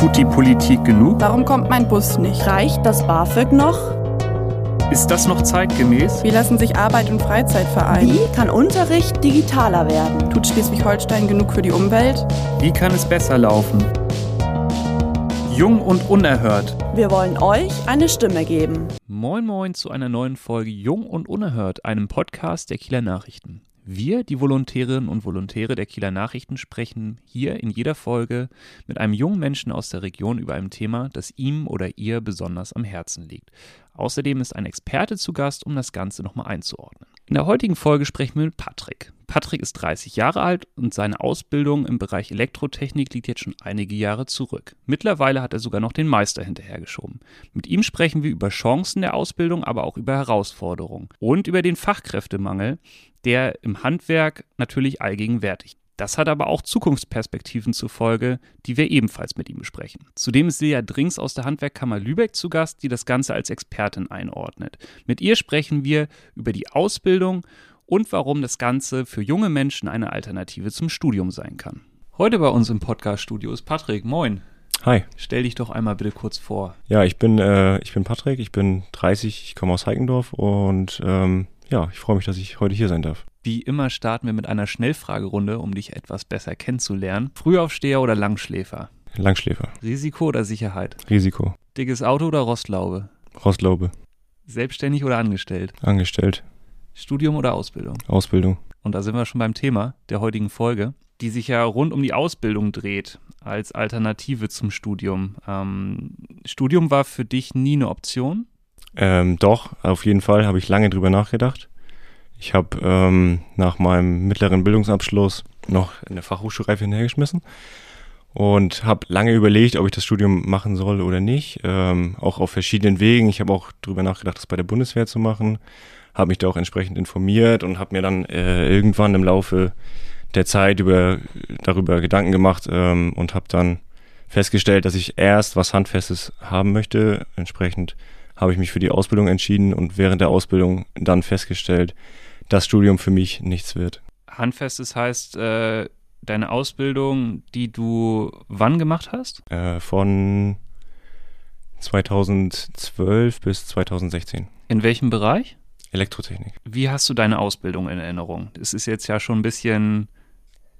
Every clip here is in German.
Tut die Politik genug? Warum kommt mein Bus nicht? Reicht das BAföG noch? Ist das noch zeitgemäß? Wie lassen sich Arbeit und Freizeit vereinen? Wie kann Unterricht digitaler werden? Tut Schleswig-Holstein genug für die Umwelt? Wie kann es besser laufen? Jung und unerhört. Wir wollen euch eine Stimme geben. Moin Moin zu einer neuen Folge Jung und unerhört, einem Podcast der Kieler Nachrichten. Wir, die Volontärinnen und Volontäre der Kieler Nachrichten, sprechen hier in jeder Folge mit einem jungen Menschen aus der Region über ein Thema, das ihm oder ihr besonders am Herzen liegt. Außerdem ist ein Experte zu Gast, um das Ganze nochmal einzuordnen. In der heutigen Folge sprechen wir mit Patrick. Patrick ist 30 Jahre alt und seine Ausbildung im Bereich Elektrotechnik liegt jetzt schon einige Jahre zurück. Mittlerweile hat er sogar noch den Meister hinterhergeschoben. Mit ihm sprechen wir über Chancen der Ausbildung, aber auch über Herausforderungen und über den Fachkräftemangel, der im Handwerk natürlich allgegenwärtig das hat aber auch Zukunftsperspektiven zur Folge, die wir ebenfalls mit ihm besprechen. Zudem ist Silja Drinks aus der Handwerkkammer Lübeck zu Gast, die das Ganze als Expertin einordnet. Mit ihr sprechen wir über die Ausbildung und warum das Ganze für junge Menschen eine Alternative zum Studium sein kann. Heute bei uns im Podcast-Studio ist Patrick. Moin. Hi. Stell dich doch einmal bitte kurz vor. Ja, ich bin, äh, ich bin Patrick, ich bin 30, ich komme aus Heikendorf und ähm, ja, ich freue mich, dass ich heute hier sein darf. Wie immer starten wir mit einer Schnellfragerunde, um dich etwas besser kennenzulernen. Frühaufsteher oder Langschläfer? Langschläfer. Risiko oder Sicherheit? Risiko. Dickes Auto oder Rostlaube? Rostlaube. Selbstständig oder angestellt? Angestellt. Studium oder Ausbildung? Ausbildung. Und da sind wir schon beim Thema der heutigen Folge, die sich ja rund um die Ausbildung dreht, als Alternative zum Studium. Ähm, Studium war für dich nie eine Option? Ähm, doch, auf jeden Fall habe ich lange drüber nachgedacht. Ich habe ähm, nach meinem mittleren Bildungsabschluss noch eine Fachhochschulreife hinterhergeschmissen und habe lange überlegt, ob ich das Studium machen soll oder nicht. Ähm, auch auf verschiedenen Wegen. Ich habe auch drüber nachgedacht, das bei der Bundeswehr zu machen. Habe mich da auch entsprechend informiert und habe mir dann äh, irgendwann im Laufe der Zeit über, darüber Gedanken gemacht ähm, und habe dann festgestellt, dass ich erst was Handfestes haben möchte. Entsprechend habe ich mich für die Ausbildung entschieden und während der Ausbildung dann festgestellt, das Studium für mich nichts wird. Handfestes heißt äh, deine Ausbildung, die du wann gemacht hast? Äh, von 2012 bis 2016. In welchem Bereich? Elektrotechnik. Wie hast du deine Ausbildung in Erinnerung? Es ist jetzt ja schon ein bisschen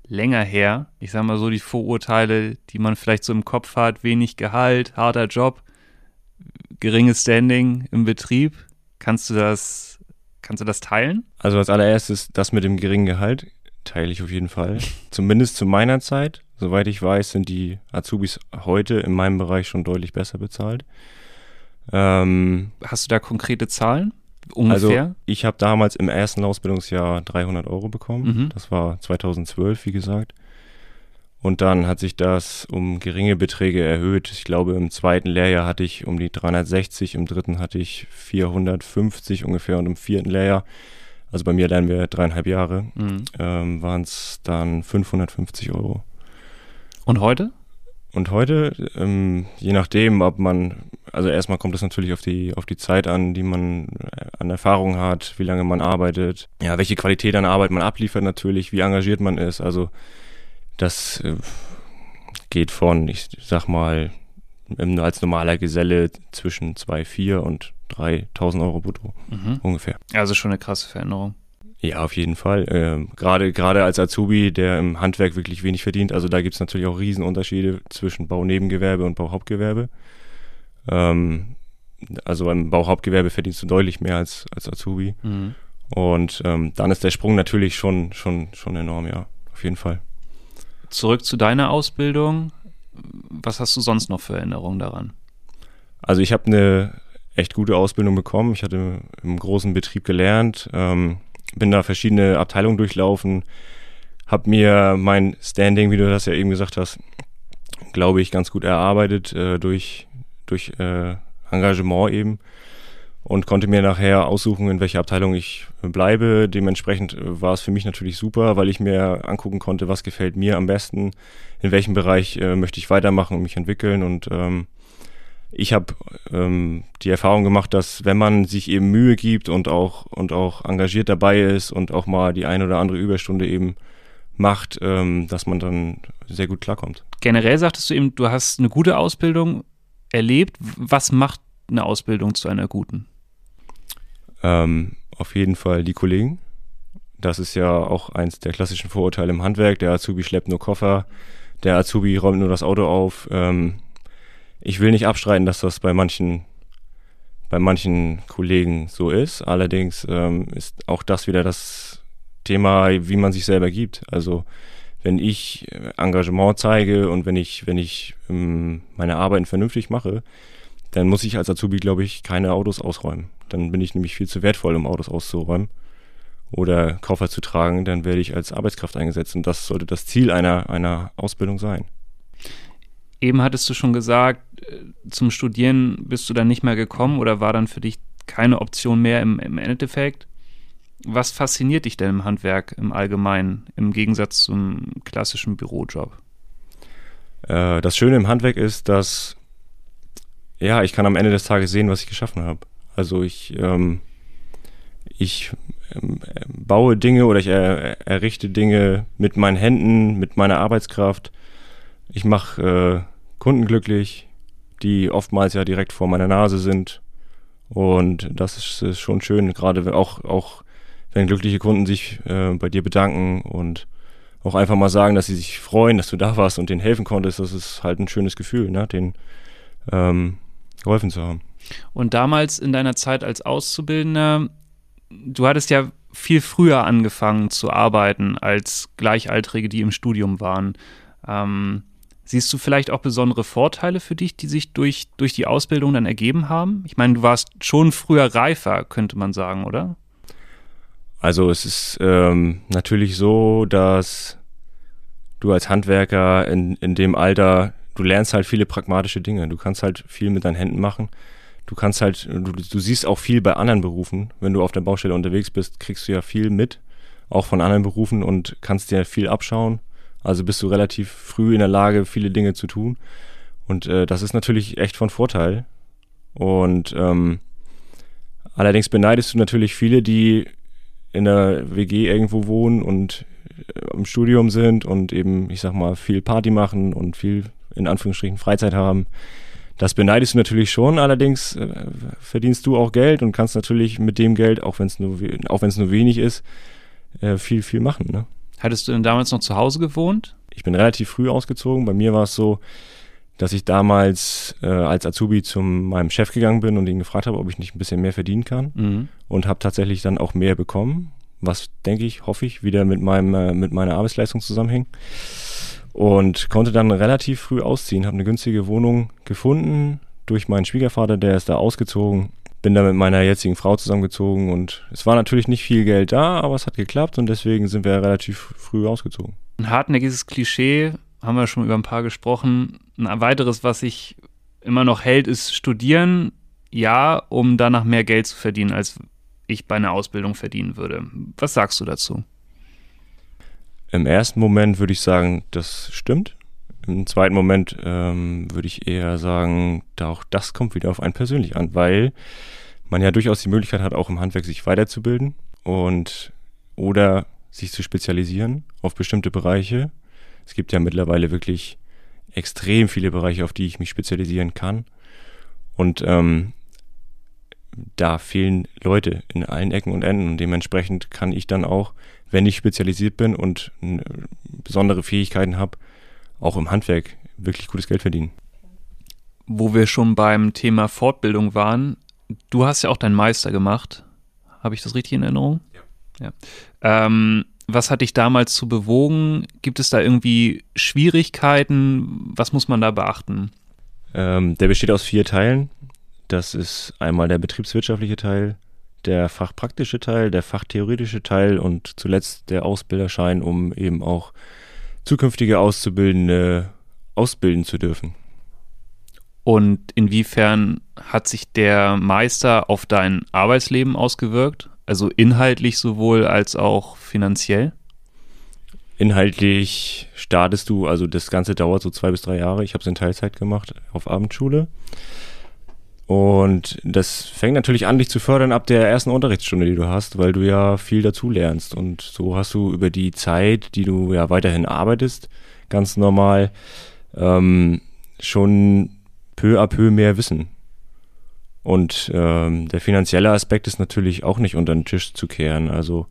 länger her. Ich sag mal so, die Vorurteile, die man vielleicht so im Kopf hat, wenig Gehalt, harter Job, geringes Standing im Betrieb. Kannst du das Kannst du das teilen? Also als allererstes das mit dem geringen Gehalt teile ich auf jeden Fall. Zumindest zu meiner Zeit. Soweit ich weiß, sind die Azubis heute in meinem Bereich schon deutlich besser bezahlt. Ähm, Hast du da konkrete Zahlen? Ungefähr? Also ich habe damals im ersten Ausbildungsjahr 300 Euro bekommen. Mhm. Das war 2012, wie gesagt. Und dann hat sich das um geringe Beträge erhöht. Ich glaube, im zweiten Lehrjahr hatte ich um die 360, im dritten hatte ich 450 ungefähr und im vierten Lehrjahr, also bei mir lernen wir dreieinhalb Jahre, mhm. ähm, waren es dann 550 Euro. Und heute? Und heute, ähm, je nachdem, ob man, also erstmal kommt es natürlich auf die, auf die Zeit an, die man äh, an Erfahrung hat, wie lange man arbeitet, ja, welche Qualität an Arbeit man abliefert natürlich, wie engagiert man ist. Also das äh, geht von, ich sag mal, als normaler Geselle zwischen 2,4 und 3.000 Euro brutto mhm. ungefähr. Also schon eine krasse Veränderung. Ja, auf jeden Fall. Ähm, gerade gerade als Azubi, der im Handwerk wirklich wenig verdient. Also da gibt es natürlich auch Riesenunterschiede zwischen Baunebengewerbe und Bauhauptgewerbe. Ähm, also im Bauhauptgewerbe verdienst du deutlich mehr als, als Azubi. Mhm. Und ähm, dann ist der Sprung natürlich schon, schon, schon enorm, ja, auf jeden Fall zurück zu deiner Ausbildung. Was hast du sonst noch für Erinnerungen daran? Also ich habe eine echt gute Ausbildung bekommen. Ich hatte im großen Betrieb gelernt, ähm, bin da verschiedene Abteilungen durchlaufen, habe mir mein Standing, wie du das ja eben gesagt hast, glaube ich, ganz gut erarbeitet äh, durch, durch äh, Engagement eben und konnte mir nachher aussuchen, in welcher Abteilung ich bleibe. Dementsprechend äh, war es für mich natürlich super, weil ich mir angucken konnte, was gefällt mir am besten, in welchem Bereich äh, möchte ich weitermachen und mich entwickeln. Und ähm, ich habe ähm, die Erfahrung gemacht, dass wenn man sich eben Mühe gibt und auch und auch engagiert dabei ist und auch mal die eine oder andere Überstunde eben macht, ähm, dass man dann sehr gut klarkommt. Generell sagtest du eben, du hast eine gute Ausbildung erlebt. Was macht eine Ausbildung zu einer guten? Ähm, auf jeden Fall die Kollegen. Das ist ja auch eins der klassischen Vorurteile im Handwerk. Der Azubi schleppt nur Koffer, der Azubi räumt nur das Auto auf. Ähm, ich will nicht abstreiten, dass das bei manchen, bei manchen Kollegen so ist. Allerdings ähm, ist auch das wieder das Thema, wie man sich selber gibt. Also wenn ich Engagement zeige und wenn ich, wenn ich ähm, meine Arbeiten vernünftig mache, dann muss ich als Azubi, glaube ich, keine Autos ausräumen. Dann bin ich nämlich viel zu wertvoll, um Autos auszuräumen oder Koffer zu tragen, dann werde ich als Arbeitskraft eingesetzt. Und das sollte das Ziel einer, einer Ausbildung sein. Eben hattest du schon gesagt, äh, zum Studieren bist du dann nicht mehr gekommen oder war dann für dich keine Option mehr im, im Endeffekt? Was fasziniert dich denn im Handwerk im Allgemeinen im Gegensatz zum klassischen Bürojob? Äh, das Schöne im Handwerk ist, dass ja, ich kann am Ende des Tages sehen, was ich geschaffen habe. Also ich, ähm, ich ähm, baue Dinge oder ich er, errichte Dinge mit meinen Händen, mit meiner Arbeitskraft. Ich mache äh, Kunden glücklich, die oftmals ja direkt vor meiner Nase sind. Und das ist, ist schon schön, gerade auch, auch wenn glückliche Kunden sich äh, bei dir bedanken und auch einfach mal sagen, dass sie sich freuen, dass du da warst und denen helfen konntest. Das ist halt ein schönes Gefühl, ne? den ähm, geholfen zu haben. Und damals in deiner Zeit als Auszubildender, du hattest ja viel früher angefangen zu arbeiten als Gleichaltrige, die im Studium waren. Ähm, siehst du vielleicht auch besondere Vorteile für dich, die sich durch, durch die Ausbildung dann ergeben haben? Ich meine, du warst schon früher reifer, könnte man sagen, oder? Also es ist ähm, natürlich so, dass du als Handwerker in, in dem Alter, du lernst halt viele pragmatische Dinge. Du kannst halt viel mit deinen Händen machen du kannst halt, du, du siehst auch viel bei anderen Berufen. Wenn du auf der Baustelle unterwegs bist, kriegst du ja viel mit, auch von anderen Berufen und kannst dir viel abschauen. Also bist du relativ früh in der Lage, viele Dinge zu tun. Und äh, das ist natürlich echt von Vorteil. Und ähm, allerdings beneidest du natürlich viele, die in der WG irgendwo wohnen und äh, im Studium sind und eben, ich sag mal, viel Party machen und viel in Anführungsstrichen Freizeit haben. Das beneidest du natürlich schon, allerdings äh, verdienst du auch Geld und kannst natürlich mit dem Geld, auch wenn es nur, auch wenn es nur wenig ist, äh, viel, viel machen. Ne? Hattest du denn damals noch zu Hause gewohnt? Ich bin relativ früh ausgezogen. Bei mir war es so, dass ich damals äh, als Azubi zu meinem Chef gegangen bin und ihn gefragt habe, ob ich nicht ein bisschen mehr verdienen kann. Mhm. Und habe tatsächlich dann auch mehr bekommen, was denke ich, hoffe ich, wieder mit meinem äh, mit meiner Arbeitsleistung zusammenhängt und konnte dann relativ früh ausziehen, habe eine günstige Wohnung gefunden durch meinen Schwiegervater, der ist da ausgezogen. Bin da mit meiner jetzigen Frau zusammengezogen und es war natürlich nicht viel Geld da, aber es hat geklappt und deswegen sind wir relativ früh ausgezogen. Ein hartnäckiges Klischee, haben wir schon über ein paar gesprochen. Ein weiteres, was sich immer noch hält, ist studieren, ja, um danach mehr Geld zu verdienen, als ich bei einer Ausbildung verdienen würde. Was sagst du dazu? Im ersten Moment würde ich sagen, das stimmt. Im zweiten Moment ähm, würde ich eher sagen, da auch das kommt wieder auf einen persönlich an, weil man ja durchaus die Möglichkeit hat, auch im Handwerk sich weiterzubilden und oder sich zu spezialisieren auf bestimmte Bereiche. Es gibt ja mittlerweile wirklich extrem viele Bereiche, auf die ich mich spezialisieren kann. Und ähm, da fehlen Leute in allen Ecken und Enden und dementsprechend kann ich dann auch wenn ich spezialisiert bin und äh, besondere Fähigkeiten habe, auch im Handwerk wirklich gutes Geld verdienen. Wo wir schon beim Thema Fortbildung waren, du hast ja auch deinen Meister gemacht. Habe ich das richtig in Erinnerung? Ja. ja. Ähm, was hat dich damals zu bewogen? Gibt es da irgendwie Schwierigkeiten? Was muss man da beachten? Ähm, der besteht aus vier Teilen. Das ist einmal der betriebswirtschaftliche Teil, der fachpraktische Teil, der fachtheoretische Teil und zuletzt der Ausbilderschein, um eben auch zukünftige Auszubildende ausbilden zu dürfen. Und inwiefern hat sich der Meister auf dein Arbeitsleben ausgewirkt? Also inhaltlich sowohl als auch finanziell? Inhaltlich startest du, also das Ganze dauert so zwei bis drei Jahre. Ich habe es in Teilzeit gemacht auf Abendschule. Und das fängt natürlich an, dich zu fördern ab der ersten Unterrichtsstunde, die du hast, weil du ja viel dazu lernst. Und so hast du über die Zeit, die du ja weiterhin arbeitest, ganz normal ähm, schon peu à peu mehr Wissen. Und ähm, der finanzielle Aspekt ist natürlich auch nicht unter den Tisch zu kehren. Also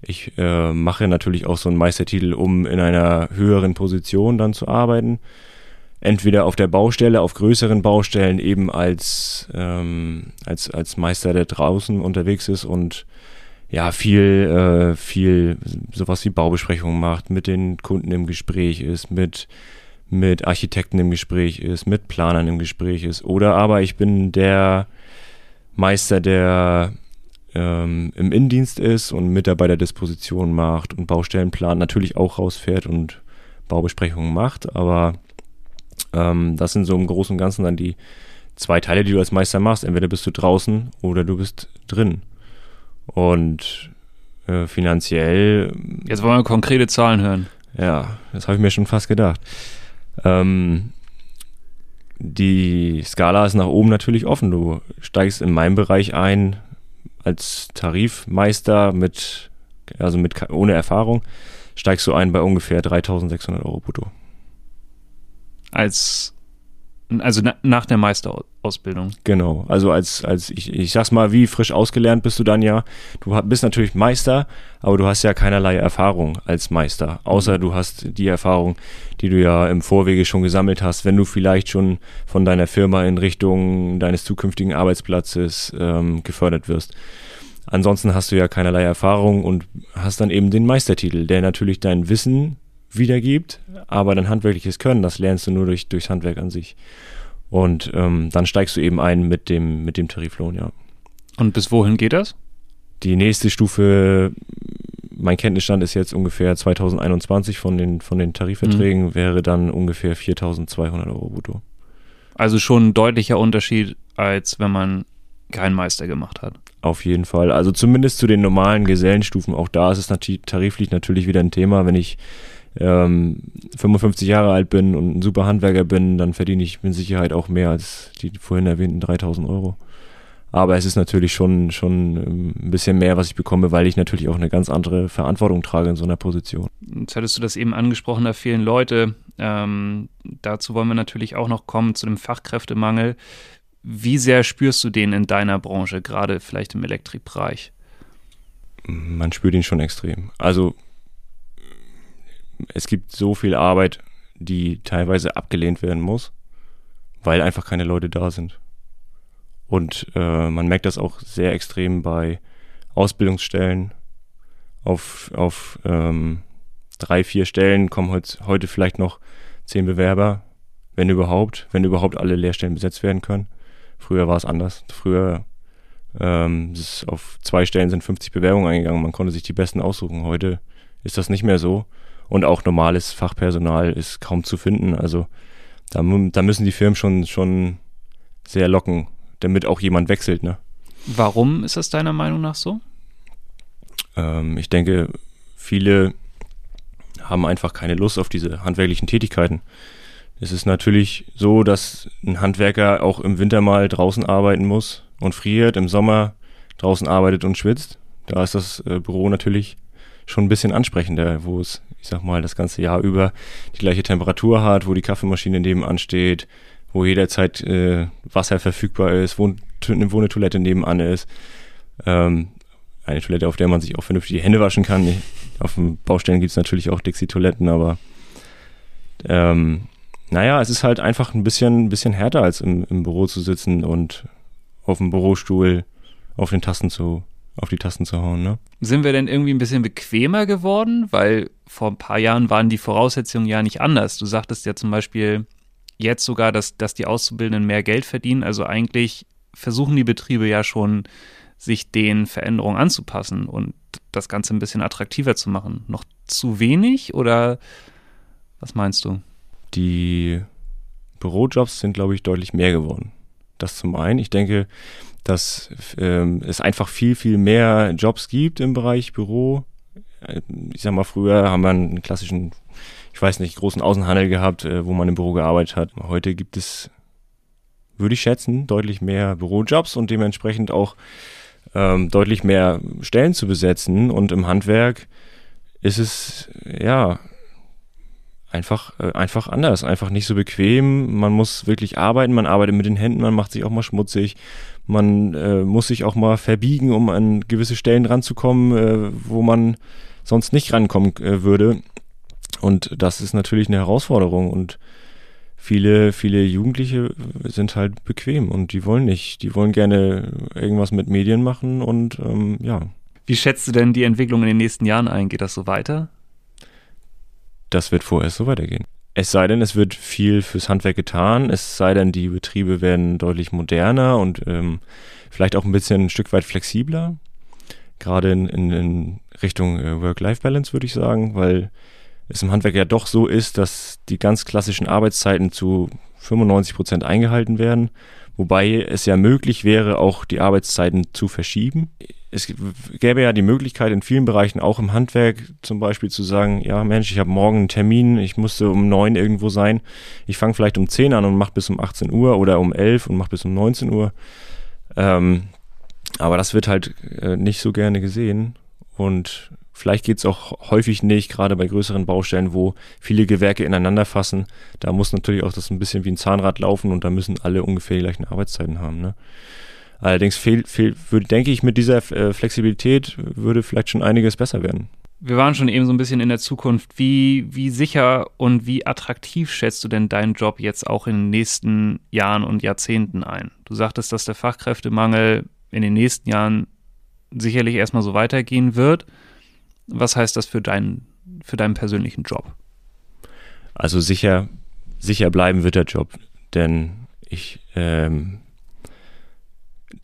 ich äh, mache natürlich auch so einen Meistertitel, um in einer höheren Position dann zu arbeiten entweder auf der Baustelle, auf größeren Baustellen eben als, ähm, als, als Meister, der draußen unterwegs ist und ja, viel, äh, viel sowas wie Baubesprechungen macht, mit den Kunden im Gespräch ist, mit, mit Architekten im Gespräch ist, mit Planern im Gespräch ist. Oder aber ich bin der Meister, der ähm, im Innendienst ist und Mitarbeiterdisposition macht und Baustellenplan natürlich auch rausfährt und Baubesprechungen macht, aber ähm, das sind so im Großen und Ganzen dann die zwei Teile, die du als Meister machst. Entweder bist du draußen oder du bist drin. Und äh, finanziell. Jetzt wollen wir konkrete Zahlen hören. Ja, das habe ich mir schon fast gedacht. Ähm, die Skala ist nach oben natürlich offen. Du steigst in meinem Bereich ein als Tarifmeister mit, also mit ohne Erfahrung, steigst du ein bei ungefähr 3600 Euro brutto als also na, nach der Meisterausbildung. Genau, also als, als ich, ich sag's mal, wie frisch ausgelernt bist du dann ja. Du bist natürlich Meister, aber du hast ja keinerlei Erfahrung als Meister, außer mhm. du hast die Erfahrung, die du ja im Vorwege schon gesammelt hast, wenn du vielleicht schon von deiner Firma in Richtung deines zukünftigen Arbeitsplatzes ähm, gefördert wirst. Ansonsten hast du ja keinerlei Erfahrung und hast dann eben den Meistertitel, der natürlich dein Wissen wiedergibt, aber dein handwerkliches Können, das lernst du nur durch, durchs Handwerk an sich. Und ähm, dann steigst du eben ein mit dem, mit dem Tariflohn, ja. Und bis wohin geht das? Die nächste Stufe, mein Kenntnisstand ist jetzt ungefähr 2021 von den, von den Tarifverträgen, mhm. wäre dann ungefähr 4200 Euro brutto. Also schon ein deutlicher Unterschied, als wenn man keinen Meister gemacht hat. Auf jeden Fall. Also zumindest zu den normalen Gesellenstufen. Auch da ist es natürlich tariflich natürlich wieder ein Thema. Wenn ich ähm, 55 Jahre alt bin und ein super Handwerker bin, dann verdiene ich mit Sicherheit auch mehr als die vorhin erwähnten 3000 Euro. Aber es ist natürlich schon, schon ähm, ein bisschen mehr, was ich bekomme, weil ich natürlich auch eine ganz andere Verantwortung trage in so einer Position. Jetzt hattest du das eben angesprochen, da fehlen Leute. Ähm, dazu wollen wir natürlich auch noch kommen, zu dem Fachkräftemangel. Wie sehr spürst du den in deiner Branche, gerade vielleicht im Elektrikbereich? Man spürt ihn schon extrem. Also es gibt so viel Arbeit, die teilweise abgelehnt werden muss, weil einfach keine Leute da sind. Und äh, man merkt das auch sehr extrem bei Ausbildungsstellen. Auf, auf ähm, drei, vier Stellen kommen heut, heute vielleicht noch zehn Bewerber, wenn überhaupt, wenn überhaupt alle Lehrstellen besetzt werden können. Früher war es anders. Früher ähm, auf zwei Stellen sind 50 Bewerbungen eingegangen, man konnte sich die besten aussuchen. Heute ist das nicht mehr so. Und auch normales Fachpersonal ist kaum zu finden. Also da, da müssen die Firmen schon, schon sehr locken, damit auch jemand wechselt. Ne? Warum ist das deiner Meinung nach so? Ähm, ich denke, viele haben einfach keine Lust auf diese handwerklichen Tätigkeiten. Es ist natürlich so, dass ein Handwerker auch im Winter mal draußen arbeiten muss und friert, im Sommer draußen arbeitet und schwitzt. Da ist das äh, Büro natürlich schon ein bisschen ansprechender, wo es ich sag mal, das ganze Jahr über die gleiche Temperatur hat, wo die Kaffeemaschine nebenan steht, wo jederzeit äh, Wasser verfügbar ist, wo, wo eine Toilette nebenan ist. Ähm, eine Toilette, auf der man sich auch vernünftig die Hände waschen kann. Auf den Baustellen gibt es natürlich auch Dixie-Toiletten, aber ähm, naja, es ist halt einfach ein bisschen, bisschen härter, als im, im Büro zu sitzen und auf dem Bürostuhl auf den Tasten zu auf die Tasten zu hauen. Ne? Sind wir denn irgendwie ein bisschen bequemer geworden? Weil vor ein paar Jahren waren die Voraussetzungen ja nicht anders. Du sagtest ja zum Beispiel jetzt sogar, dass, dass die Auszubildenden mehr Geld verdienen. Also eigentlich versuchen die Betriebe ja schon, sich den Veränderungen anzupassen und das Ganze ein bisschen attraktiver zu machen. Noch zu wenig oder was meinst du? Die Bürojobs sind, glaube ich, deutlich mehr geworden. Das zum einen. Ich denke, dass ähm, es einfach viel, viel mehr Jobs gibt im Bereich Büro. Ich sag mal, früher haben wir einen klassischen, ich weiß nicht, großen Außenhandel gehabt, äh, wo man im Büro gearbeitet hat. Heute gibt es würde ich schätzen, deutlich mehr Bürojobs und dementsprechend auch ähm, deutlich mehr Stellen zu besetzen. Und im Handwerk ist es ja einfach, äh, einfach anders, einfach nicht so bequem. Man muss wirklich arbeiten, man arbeitet mit den Händen, man macht sich auch mal schmutzig, man äh, muss sich auch mal verbiegen, um an gewisse Stellen ranzukommen, äh, wo man sonst nicht rankommen äh, würde. Und das ist natürlich eine Herausforderung und viele, viele Jugendliche sind halt bequem und die wollen nicht, die wollen gerne irgendwas mit Medien machen und ähm, ja. Wie schätzt du denn die Entwicklung in den nächsten Jahren ein? Geht das so weiter? Das wird vorerst so weitergehen. Es sei denn, es wird viel fürs Handwerk getan, es sei denn, die Betriebe werden deutlich moderner und ähm, vielleicht auch ein bisschen ein Stück weit flexibler. Gerade in, in, in Richtung äh, Work-Life-Balance würde ich sagen, weil es im Handwerk ja doch so ist, dass die ganz klassischen Arbeitszeiten zu 95 Prozent eingehalten werden, wobei es ja möglich wäre, auch die Arbeitszeiten zu verschieben. Es gäbe ja die Möglichkeit in vielen Bereichen, auch im Handwerk zum Beispiel zu sagen, ja Mensch, ich habe morgen einen Termin, ich musste um neun irgendwo sein, ich fange vielleicht um zehn an und mache bis um 18 Uhr oder um elf und mache bis um 19 Uhr. Ähm, aber das wird halt äh, nicht so gerne gesehen und Vielleicht geht es auch häufig nicht, gerade bei größeren Baustellen, wo viele Gewerke ineinander fassen. Da muss natürlich auch das ein bisschen wie ein Zahnrad laufen und da müssen alle ungefähr die gleichen Arbeitszeiten haben. Ne? Allerdings fehl, fehl, würde, denke ich, mit dieser äh, Flexibilität würde vielleicht schon einiges besser werden. Wir waren schon eben so ein bisschen in der Zukunft. Wie, wie sicher und wie attraktiv schätzt du denn deinen Job jetzt auch in den nächsten Jahren und Jahrzehnten ein? Du sagtest, dass der Fachkräftemangel in den nächsten Jahren sicherlich erstmal so weitergehen wird. Was heißt das für deinen, für deinen persönlichen Job? Also sicher, sicher bleiben wird der Job, denn ich, ähm,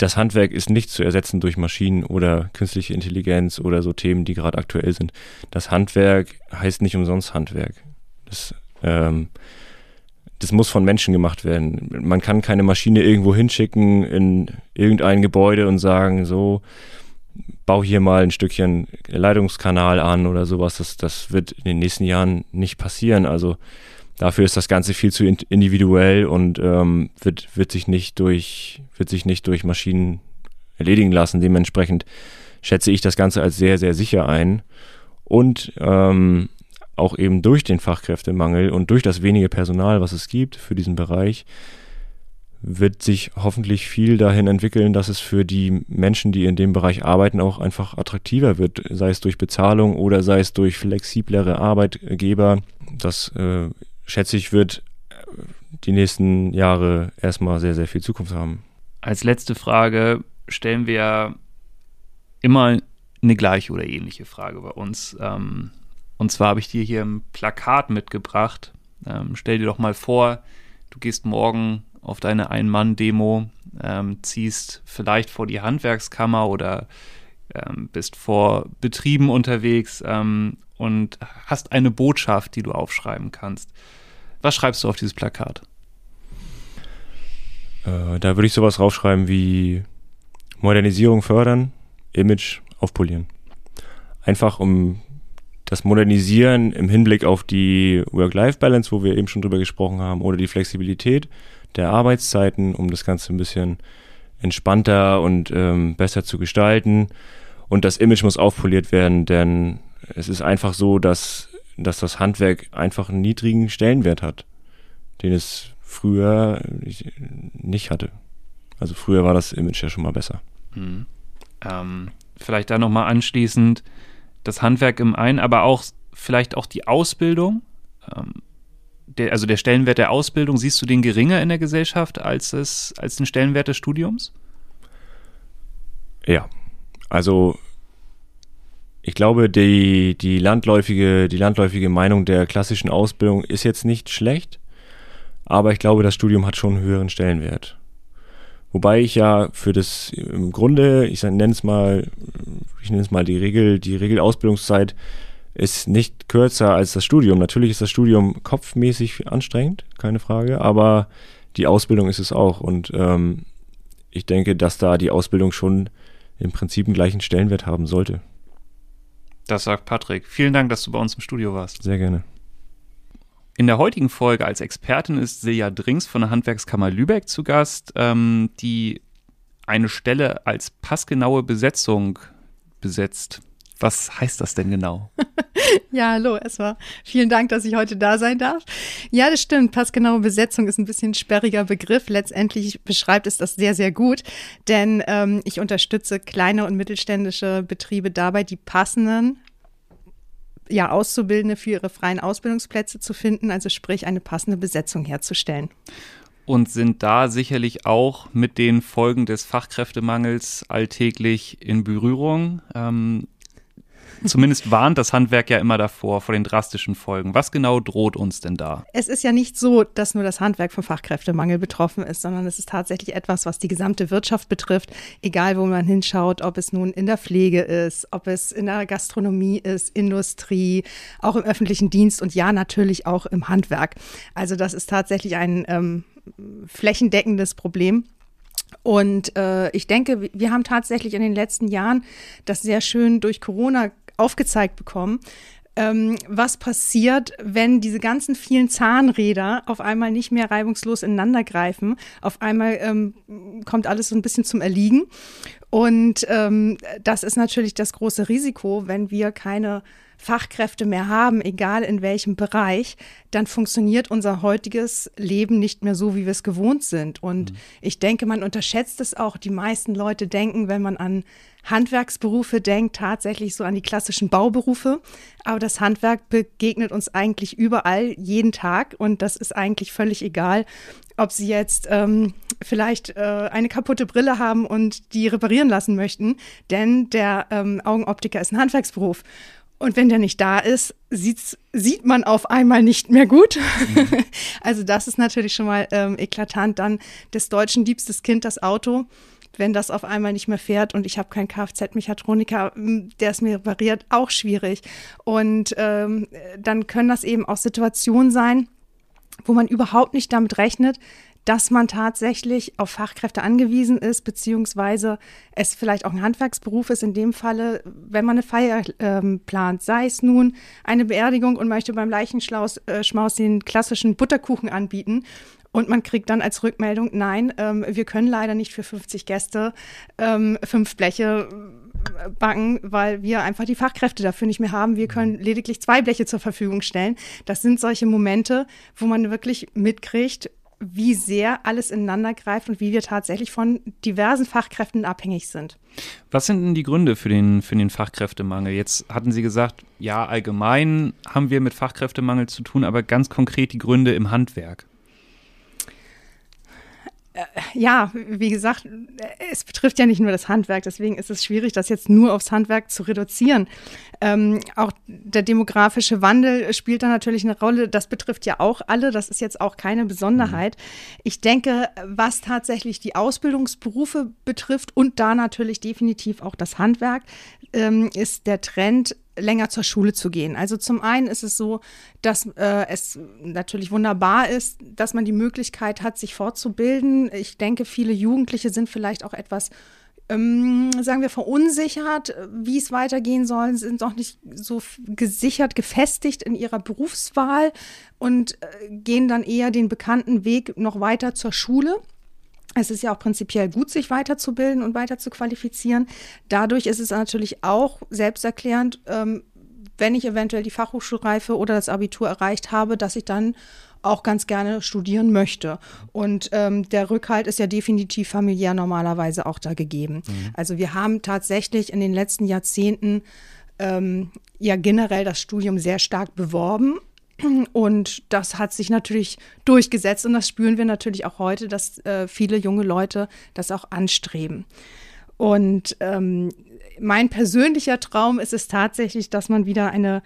das Handwerk ist nicht zu ersetzen durch Maschinen oder künstliche Intelligenz oder so Themen, die gerade aktuell sind. Das Handwerk heißt nicht umsonst Handwerk. Das, ähm, das muss von Menschen gemacht werden. Man kann keine Maschine irgendwo hinschicken in irgendein Gebäude und sagen, so, bau hier mal ein Stückchen Leitungskanal an oder sowas. Das, das wird in den nächsten Jahren nicht passieren. Also dafür ist das Ganze viel zu individuell und ähm, wird, wird, sich nicht durch, wird sich nicht durch Maschinen erledigen lassen. Dementsprechend schätze ich das Ganze als sehr, sehr sicher ein. Und ähm, auch eben durch den Fachkräftemangel und durch das wenige Personal, was es gibt für diesen Bereich, wird sich hoffentlich viel dahin entwickeln, dass es für die Menschen, die in dem Bereich arbeiten, auch einfach attraktiver wird, sei es durch Bezahlung oder sei es durch flexiblere Arbeitgeber. Das äh, schätze ich, wird die nächsten Jahre erstmal sehr, sehr viel Zukunft haben. Als letzte Frage stellen wir immer eine gleiche oder ähnliche Frage bei uns. Ähm, und zwar habe ich dir hier ein Plakat mitgebracht. Ähm, stell dir doch mal vor, du gehst morgen auf deine Ein-Mann-Demo, ähm, ziehst vielleicht vor die Handwerkskammer oder bist vor Betrieben unterwegs und hast eine Botschaft, die du aufschreiben kannst. Was schreibst du auf dieses Plakat? Äh, da würde ich sowas draufschreiben wie Modernisierung fördern, Image aufpolieren. Einfach um das Modernisieren im Hinblick auf die Work-Life-Balance, wo wir eben schon drüber gesprochen haben, oder die Flexibilität der Arbeitszeiten, um das Ganze ein bisschen entspannter und ähm, besser zu gestalten. Und das Image muss aufpoliert werden, denn es ist einfach so, dass, dass das Handwerk einfach einen niedrigen Stellenwert hat, den es früher nicht hatte. Also früher war das Image ja schon mal besser. Mhm. Ähm, vielleicht da nochmal anschließend das Handwerk im einen, aber auch vielleicht auch die Ausbildung. Ähm, der, also der Stellenwert der Ausbildung, siehst du den geringer in der Gesellschaft als, es, als den Stellenwert des Studiums? Ja, also ich glaube, die, die, landläufige, die landläufige Meinung der klassischen Ausbildung ist jetzt nicht schlecht, aber ich glaube, das Studium hat schon einen höheren Stellenwert. Wobei ich ja für das im Grunde, ich nenne es mal, ich nenne es mal die Regel, die Regelausbildungszeit ist nicht kürzer als das Studium. Natürlich ist das Studium kopfmäßig anstrengend, keine Frage, aber die Ausbildung ist es auch. Und ähm, ich denke, dass da die Ausbildung schon im Prinzip einen gleichen Stellenwert haben sollte. Das sagt Patrick. Vielen Dank, dass du bei uns im Studio warst. Sehr gerne. In der heutigen Folge als Expertin ist Silja Drinks von der Handwerkskammer Lübeck zu Gast, ähm, die eine Stelle als passgenaue Besetzung besetzt. Was heißt das denn genau? ja, hallo erstmal. Vielen Dank, dass ich heute da sein darf. Ja, das stimmt. Passgenaue Besetzung ist ein bisschen ein sperriger Begriff. Letztendlich beschreibt es das sehr, sehr gut, denn ähm, ich unterstütze kleine und mittelständische Betriebe dabei, die passenden ja, Auszubildende für ihre freien Ausbildungsplätze zu finden, also sprich eine passende Besetzung herzustellen und sind da sicherlich auch mit den Folgen des Fachkräftemangels alltäglich in Berührung. Ähm, Zumindest warnt das Handwerk ja immer davor, vor den drastischen Folgen. Was genau droht uns denn da? Es ist ja nicht so, dass nur das Handwerk vom Fachkräftemangel betroffen ist, sondern es ist tatsächlich etwas, was die gesamte Wirtschaft betrifft, egal wo man hinschaut, ob es nun in der Pflege ist, ob es in der Gastronomie ist, Industrie, auch im öffentlichen Dienst und ja, natürlich auch im Handwerk. Also das ist tatsächlich ein ähm, flächendeckendes Problem. Und äh, ich denke, wir haben tatsächlich in den letzten Jahren das sehr schön durch Corona aufgezeigt bekommen, ähm, was passiert, wenn diese ganzen vielen Zahnräder auf einmal nicht mehr reibungslos ineinander greifen. Auf einmal ähm, kommt alles so ein bisschen zum Erliegen. Und ähm, das ist natürlich das große Risiko, wenn wir keine Fachkräfte mehr haben, egal in welchem Bereich, dann funktioniert unser heutiges Leben nicht mehr so, wie wir es gewohnt sind. Und mhm. ich denke, man unterschätzt es auch. Die meisten Leute denken, wenn man an Handwerksberufe denkt, tatsächlich so an die klassischen Bauberufe. Aber das Handwerk begegnet uns eigentlich überall, jeden Tag. Und das ist eigentlich völlig egal, ob Sie jetzt ähm, vielleicht äh, eine kaputte Brille haben und die reparieren lassen möchten. Denn der ähm, Augenoptiker ist ein Handwerksberuf. Und wenn der nicht da ist, sieht man auf einmal nicht mehr gut. Mhm. also das ist natürlich schon mal ähm, eklatant. Dann des deutschen liebstes Kind, das Auto. Wenn das auf einmal nicht mehr fährt und ich habe keinen Kfz-Mechatroniker, der es mir repariert, auch schwierig. Und ähm, dann können das eben auch Situationen sein, wo man überhaupt nicht damit rechnet, dass man tatsächlich auf Fachkräfte angewiesen ist, beziehungsweise es vielleicht auch ein Handwerksberuf ist, in dem Falle, wenn man eine Feier ähm, plant, sei es nun eine Beerdigung und möchte beim Leichenschmaus äh, den klassischen Butterkuchen anbieten und man kriegt dann als Rückmeldung, nein, ähm, wir können leider nicht für 50 Gäste ähm, fünf Bleche äh, backen, weil wir einfach die Fachkräfte dafür nicht mehr haben. Wir können lediglich zwei Bleche zur Verfügung stellen. Das sind solche Momente, wo man wirklich mitkriegt, wie sehr alles ineinander greift und wie wir tatsächlich von diversen Fachkräften abhängig sind. Was sind denn die Gründe für den, für den Fachkräftemangel? Jetzt hatten Sie gesagt, ja, allgemein haben wir mit Fachkräftemangel zu tun, aber ganz konkret die Gründe im Handwerk. Äh, ja, wie gesagt, es betrifft ja nicht nur das Handwerk, deswegen ist es schwierig, das jetzt nur aufs Handwerk zu reduzieren. Ähm, auch der demografische Wandel spielt da natürlich eine Rolle. Das betrifft ja auch alle, das ist jetzt auch keine Besonderheit. Ich denke, was tatsächlich die Ausbildungsberufe betrifft und da natürlich definitiv auch das Handwerk, ähm, ist der Trend, länger zur Schule zu gehen. Also zum einen ist es so, dass äh, es natürlich wunderbar ist, dass man die Möglichkeit hat, sich fortzubilden. Ich denke, viele Jugendliche sind vielleicht auch etwas ähm, sagen wir, verunsichert, wie es weitergehen soll, sind noch nicht so gesichert, gefestigt in ihrer Berufswahl und äh, gehen dann eher den bekannten Weg noch weiter zur Schule. Es ist ja auch prinzipiell gut, sich weiterzubilden und weiter zu qualifizieren. Dadurch ist es natürlich auch selbsterklärend, ähm, wenn ich eventuell die Fachhochschulreife oder das Abitur erreicht habe, dass ich dann auch ganz gerne studieren möchte. Und ähm, der Rückhalt ist ja definitiv familiär normalerweise auch da gegeben. Mhm. Also wir haben tatsächlich in den letzten Jahrzehnten ähm, ja generell das Studium sehr stark beworben und das hat sich natürlich durchgesetzt und das spüren wir natürlich auch heute, dass äh, viele junge Leute das auch anstreben. Und ähm, mein persönlicher Traum ist es tatsächlich, dass man wieder eine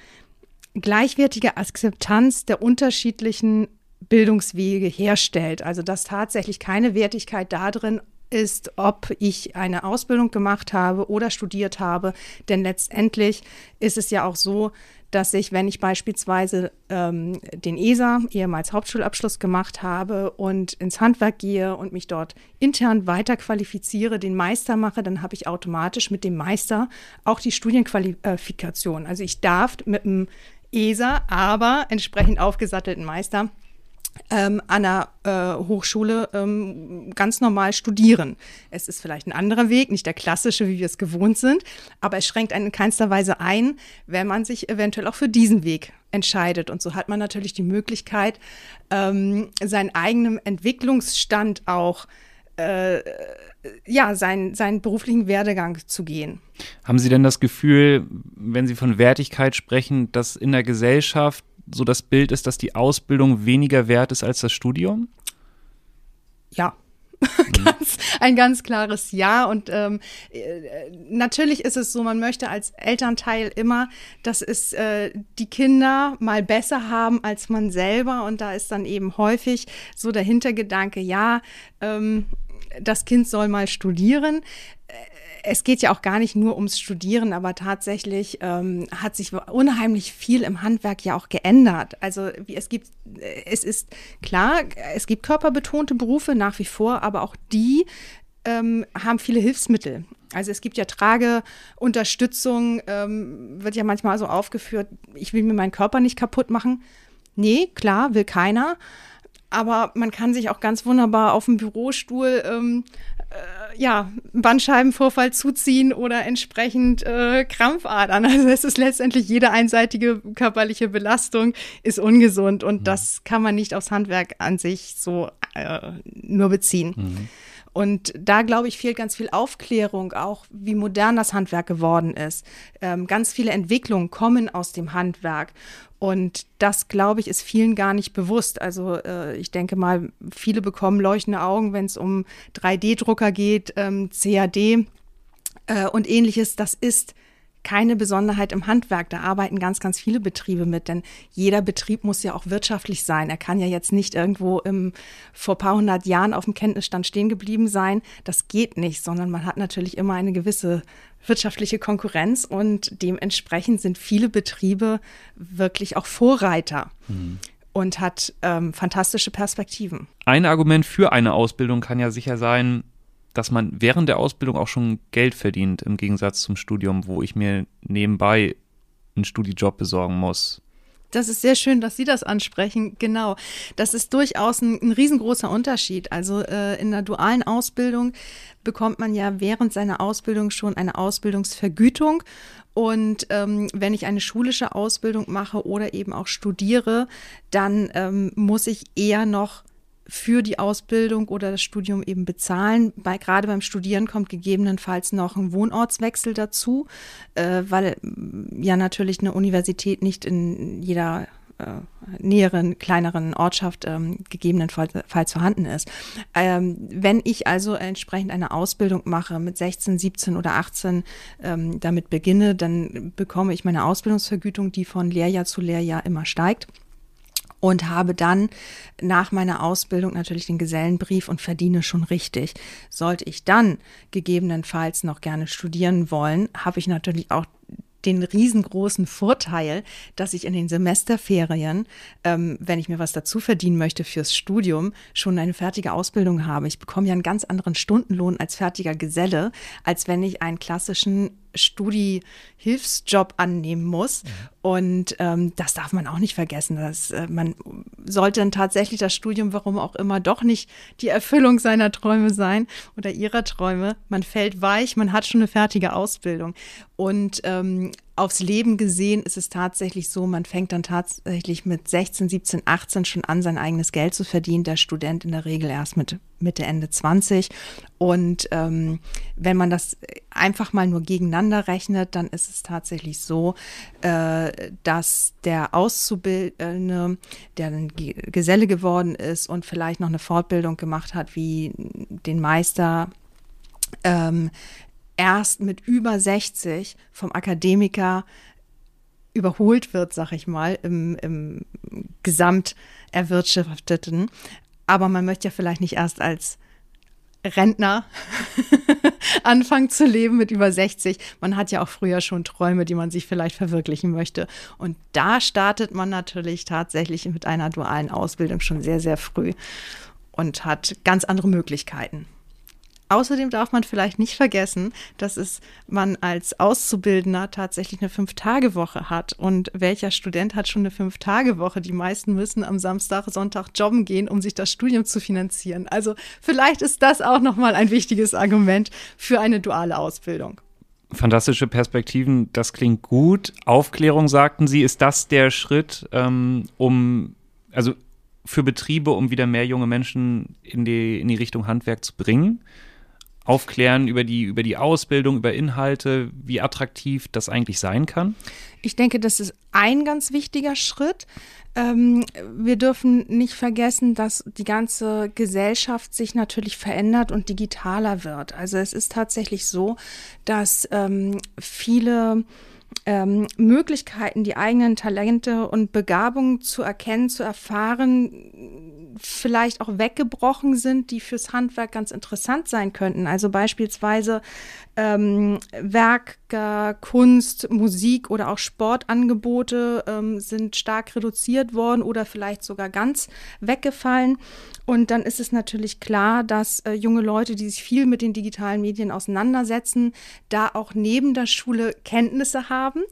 gleichwertige Akzeptanz der unterschiedlichen Bildungswege herstellt. Also dass tatsächlich keine Wertigkeit darin ist, ob ich eine Ausbildung gemacht habe oder studiert habe. Denn letztendlich ist es ja auch so, dass ich, wenn ich beispielsweise ähm, den ESA, ehemals Hauptschulabschluss gemacht habe und ins Handwerk gehe und mich dort intern weiter qualifiziere, den Meister mache, dann habe ich automatisch mit dem Meister auch die Studienqualifikation. Also ich darf mit dem ESA, aber entsprechend aufgesattelten Meister ähm, an der äh, Hochschule ähm, ganz normal studieren. Es ist vielleicht ein anderer Weg, nicht der klassische, wie wir es gewohnt sind, aber es schränkt einen in keinster Weise ein, wenn man sich eventuell auch für diesen Weg entscheidet. Und so hat man natürlich die Möglichkeit, ähm, seinen eigenen Entwicklungsstand auch äh, ja, seinen, seinen beruflichen Werdegang zu gehen. Haben Sie denn das Gefühl, wenn Sie von Wertigkeit sprechen, dass in der Gesellschaft so das Bild ist, dass die Ausbildung weniger wert ist als das Studium? Ja. ganz, ein ganz klares Ja. Und ähm, äh, natürlich ist es so, man möchte als Elternteil immer, dass es äh, die Kinder mal besser haben als man selber. Und da ist dann eben häufig so der Hintergedanke, ja, ähm, das Kind soll mal studieren es geht ja auch gar nicht nur ums Studieren, aber tatsächlich ähm, hat sich unheimlich viel im Handwerk ja auch geändert. Also wie, es gibt, es ist klar, es gibt körperbetonte Berufe nach wie vor, aber auch die ähm, haben viele Hilfsmittel. Also es gibt ja Trageunterstützung, ähm, wird ja manchmal so aufgeführt, ich will mir meinen Körper nicht kaputt machen. Nee, klar, will keiner. Aber man kann sich auch ganz wunderbar auf dem Bürostuhl ähm, äh, ja, Bandscheibenvorfall zuziehen oder entsprechend äh, Krampfadern. Also es ist letztendlich jede einseitige körperliche Belastung ist ungesund und mhm. das kann man nicht aufs Handwerk an sich so äh, nur beziehen. Mhm. Und da, glaube ich, fehlt ganz viel Aufklärung, auch wie modern das Handwerk geworden ist. Ähm, ganz viele Entwicklungen kommen aus dem Handwerk. Und das, glaube ich, ist vielen gar nicht bewusst. Also äh, ich denke mal, viele bekommen leuchtende Augen, wenn es um 3D-Drucker geht, ähm, CAD äh, und ähnliches. Das ist keine Besonderheit im Handwerk. Da arbeiten ganz, ganz viele Betriebe mit, denn jeder Betrieb muss ja auch wirtschaftlich sein. Er kann ja jetzt nicht irgendwo im, vor paar hundert Jahren auf dem Kenntnisstand stehen geblieben sein. Das geht nicht, sondern man hat natürlich immer eine gewisse wirtschaftliche Konkurrenz und dementsprechend sind viele Betriebe wirklich auch Vorreiter. Mhm und hat ähm, fantastische Perspektiven. Ein Argument für eine Ausbildung kann ja sicher sein, dass man während der Ausbildung auch schon Geld verdient, im Gegensatz zum Studium, wo ich mir nebenbei einen Studijob besorgen muss. Das ist sehr schön, dass Sie das ansprechen. Genau. Das ist durchaus ein, ein riesengroßer Unterschied. Also äh, in der dualen Ausbildung bekommt man ja während seiner Ausbildung schon eine Ausbildungsvergütung. Und ähm, wenn ich eine schulische Ausbildung mache oder eben auch studiere, dann ähm, muss ich eher noch für die Ausbildung oder das Studium eben bezahlen. Bei, gerade beim Studieren kommt gegebenenfalls noch ein Wohnortswechsel dazu, äh, weil ja natürlich eine Universität nicht in jeder äh, näheren, kleineren Ortschaft ähm, gegebenenfalls vorhanden ist. Ähm, wenn ich also entsprechend eine Ausbildung mache mit 16, 17 oder 18, ähm, damit beginne, dann bekomme ich meine Ausbildungsvergütung, die von Lehrjahr zu Lehrjahr immer steigt und habe dann nach meiner Ausbildung natürlich den Gesellenbrief und verdiene schon richtig. Sollte ich dann gegebenenfalls noch gerne studieren wollen, habe ich natürlich auch den riesengroßen Vorteil, dass ich in den Semesterferien, ähm, wenn ich mir was dazu verdienen möchte fürs Studium, schon eine fertige Ausbildung habe. Ich bekomme ja einen ganz anderen Stundenlohn als fertiger Geselle, als wenn ich einen klassischen Studi-Hilfsjob annehmen muss. Mhm. Und ähm, das darf man auch nicht vergessen. Dass, äh, man sollte dann tatsächlich das Studium, warum auch immer, doch nicht die Erfüllung seiner Träume sein oder ihrer Träume. Man fällt weich, man hat schon eine fertige Ausbildung. Und ähm, aufs Leben gesehen ist es tatsächlich so, man fängt dann tatsächlich mit 16, 17, 18 schon an, sein eigenes Geld zu verdienen. Der Student in der Regel erst mit Mitte, Ende 20. Und ähm, wenn man das einfach mal nur gegeneinander rechnet, dann ist es tatsächlich so, äh, dass der Auszubildende, der dann Geselle geworden ist und vielleicht noch eine Fortbildung gemacht hat, wie den Meister, ähm, erst mit über 60 vom Akademiker überholt wird, sag ich mal, im, im Gesamt erwirtschafteten. Aber man möchte ja vielleicht nicht erst als Rentner anfangen zu leben mit über 60. Man hat ja auch früher schon Träume, die man sich vielleicht verwirklichen möchte. Und da startet man natürlich tatsächlich mit einer dualen Ausbildung schon sehr, sehr früh und hat ganz andere Möglichkeiten. Außerdem darf man vielleicht nicht vergessen, dass es man als Auszubildender tatsächlich eine Fünf-Tage-Woche hat. Und welcher Student hat schon eine Fünf-Tage-Woche? Die meisten müssen am Samstag, Sonntag jobben gehen, um sich das Studium zu finanzieren. Also vielleicht ist das auch nochmal ein wichtiges Argument für eine duale Ausbildung. Fantastische Perspektiven, das klingt gut. Aufklärung, sagten Sie, ist das der Schritt, ähm, um, also für Betriebe, um wieder mehr junge Menschen in die, in die Richtung Handwerk zu bringen? Aufklären über die, über die Ausbildung, über Inhalte, wie attraktiv das eigentlich sein kann? Ich denke, das ist ein ganz wichtiger Schritt. Ähm, wir dürfen nicht vergessen, dass die ganze Gesellschaft sich natürlich verändert und digitaler wird. Also es ist tatsächlich so, dass ähm, viele ähm, Möglichkeiten, die eigenen Talente und Begabungen zu erkennen, zu erfahren, vielleicht auch weggebrochen sind, die fürs Handwerk ganz interessant sein könnten. Also beispielsweise ähm, Werke, Kunst, Musik oder auch Sportangebote ähm, sind stark reduziert worden oder vielleicht sogar ganz weggefallen. Und dann ist es natürlich klar, dass äh, junge Leute, die sich viel mit den digitalen Medien auseinandersetzen, da auch neben der Schule Kenntnisse haben.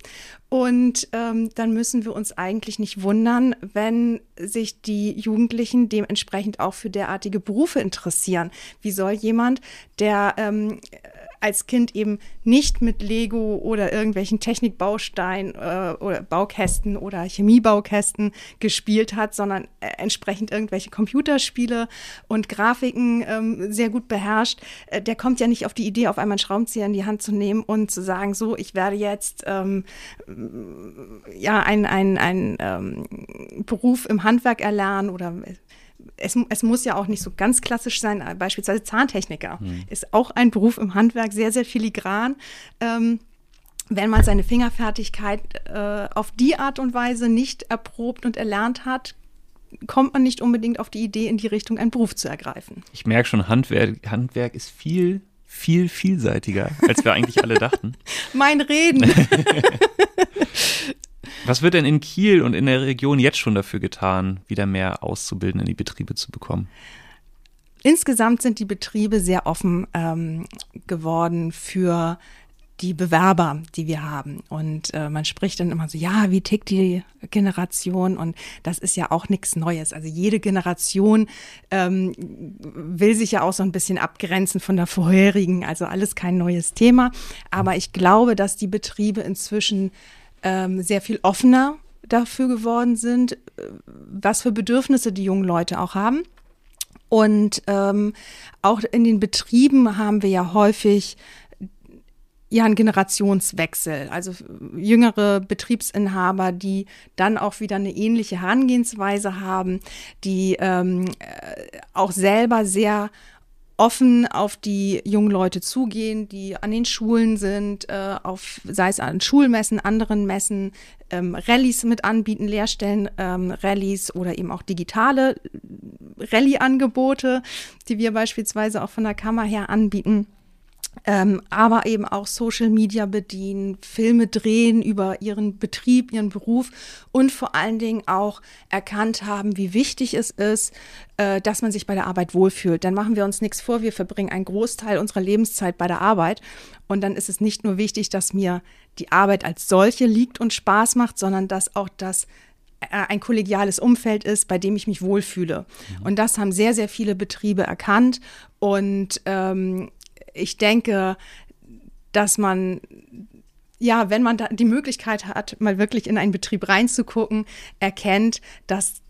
Und ähm, dann müssen wir uns eigentlich nicht wundern, wenn sich die Jugendlichen dementsprechend auch für derartige Berufe interessieren. Wie soll jemand, der ähm, als Kind eben nicht mit Lego oder irgendwelchen Technikbausteinen äh, oder Baukästen oder Chemiebaukästen gespielt hat, sondern äh, entsprechend irgendwelche Computerspiele und Grafiken ähm, sehr gut beherrscht, äh, der kommt ja nicht auf die Idee, auf einmal einen Schraubenzieher in die Hand zu nehmen und zu sagen, so, ich werde jetzt ähm, ja ein, ein, ein ähm, Beruf im Handwerk erlernen oder es, es, muss ja auch nicht so ganz klassisch sein, äh, beispielsweise Zahntechniker mhm. ist auch ein Beruf im Handwerk, sehr, sehr filigran. Ähm, wenn man seine Fingerfertigkeit äh, auf die Art und Weise nicht erprobt und erlernt hat, kommt man nicht unbedingt auf die Idee, in die Richtung einen Beruf zu ergreifen. Ich merke schon, Handwerk, Handwerk ist viel, viel vielseitiger, als wir eigentlich alle dachten. mein Reden. Was wird denn in Kiel und in der Region jetzt schon dafür getan, wieder mehr Auszubildende in die Betriebe zu bekommen? Insgesamt sind die Betriebe sehr offen ähm, geworden für die Bewerber, die wir haben. Und äh, man spricht dann immer so, ja, wie tickt die Generation? Und das ist ja auch nichts Neues. Also jede Generation ähm, will sich ja auch so ein bisschen abgrenzen von der vorherigen. Also alles kein neues Thema. Aber ich glaube, dass die Betriebe inzwischen ähm, sehr viel offener dafür geworden sind, äh, was für Bedürfnisse die jungen Leute auch haben. Und ähm, auch in den Betrieben haben wir ja häufig ja einen Generationswechsel, also jüngere Betriebsinhaber, die dann auch wieder eine ähnliche Herangehensweise haben, die ähm, äh, auch selber sehr offen auf die jungen Leute zugehen, die an den Schulen sind, äh, auf, sei es an Schulmessen, anderen Messen, ähm, Rallyes mit anbieten, Lehrstellen, ähm, Rallyes oder eben auch digitale Rallye-Angebote, die wir beispielsweise auch von der Kammer her anbieten ähm, aber eben auch Social Media bedienen, Filme drehen über ihren Betrieb, ihren Beruf und vor allen Dingen auch erkannt haben, wie wichtig es ist, äh, dass man sich bei der Arbeit wohlfühlt. Dann machen wir uns nichts vor, wir verbringen einen Großteil unserer Lebenszeit bei der Arbeit und dann ist es nicht nur wichtig, dass mir die Arbeit als solche liegt und Spaß macht, sondern dass auch das äh, ein kollegiales Umfeld ist, bei dem ich mich wohlfühle. Mhm. Und das haben sehr, sehr viele Betriebe erkannt. Und ähm, ich denke, dass man ja, wenn man die Möglichkeit hat, mal wirklich in einen Betrieb reinzugucken, erkennt, dass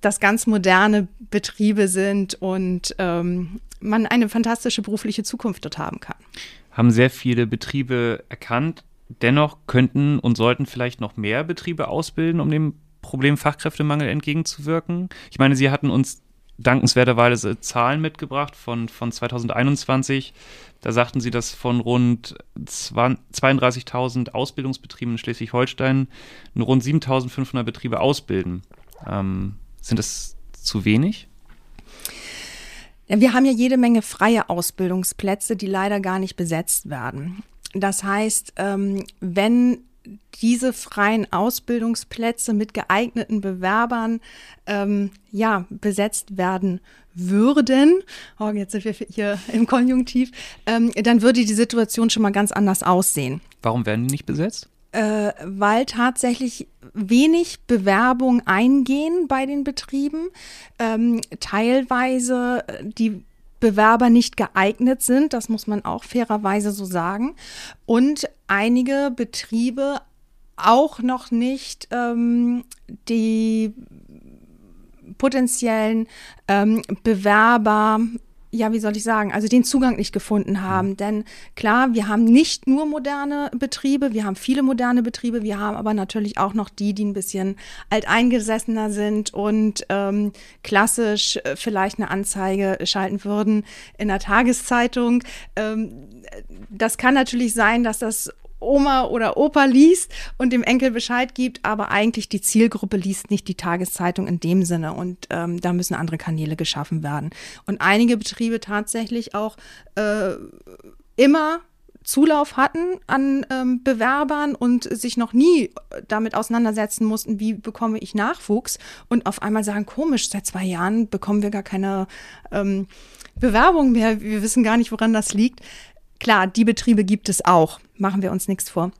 das ganz moderne Betriebe sind und ähm, man eine fantastische berufliche Zukunft dort haben kann. Haben sehr viele Betriebe erkannt. Dennoch könnten und sollten vielleicht noch mehr Betriebe ausbilden, um dem Problem Fachkräftemangel entgegenzuwirken. Ich meine, Sie hatten uns dankenswerterweise Zahlen mitgebracht von, von 2021. Da sagten sie, dass von rund 32.000 Ausbildungsbetrieben in Schleswig-Holstein nur rund 7.500 Betriebe ausbilden. Ähm, sind das zu wenig? Wir haben ja jede Menge freie Ausbildungsplätze, die leider gar nicht besetzt werden. Das heißt, ähm, wenn diese freien Ausbildungsplätze mit geeigneten Bewerbern ähm, ja, besetzt werden würden, oh, jetzt sind wir hier im Konjunktiv, ähm, dann würde die Situation schon mal ganz anders aussehen. Warum werden die nicht besetzt? Äh, weil tatsächlich wenig Bewerbungen eingehen bei den Betrieben, ähm, teilweise die Bewerber nicht geeignet sind, das muss man auch fairerweise so sagen, und einige Betriebe auch noch nicht ähm, die potenziellen ähm, Bewerber ja, wie soll ich sagen, also den Zugang nicht gefunden haben. Mhm. Denn klar, wir haben nicht nur moderne Betriebe, wir haben viele moderne Betriebe, wir haben aber natürlich auch noch die, die ein bisschen alteingesessener sind und ähm, klassisch äh, vielleicht eine Anzeige schalten würden in der Tageszeitung. Ähm, das kann natürlich sein, dass das Oma oder Opa liest und dem Enkel Bescheid gibt, aber eigentlich die Zielgruppe liest nicht die Tageszeitung in dem Sinne und ähm, da müssen andere Kanäle geschaffen werden. Und einige Betriebe tatsächlich auch äh, immer Zulauf hatten an ähm, Bewerbern und sich noch nie damit auseinandersetzen mussten, wie bekomme ich Nachwuchs und auf einmal sagen, komisch, seit zwei Jahren bekommen wir gar keine ähm, Bewerbung mehr, wir wissen gar nicht, woran das liegt. Klar, die Betriebe gibt es auch, machen wir uns nichts vor.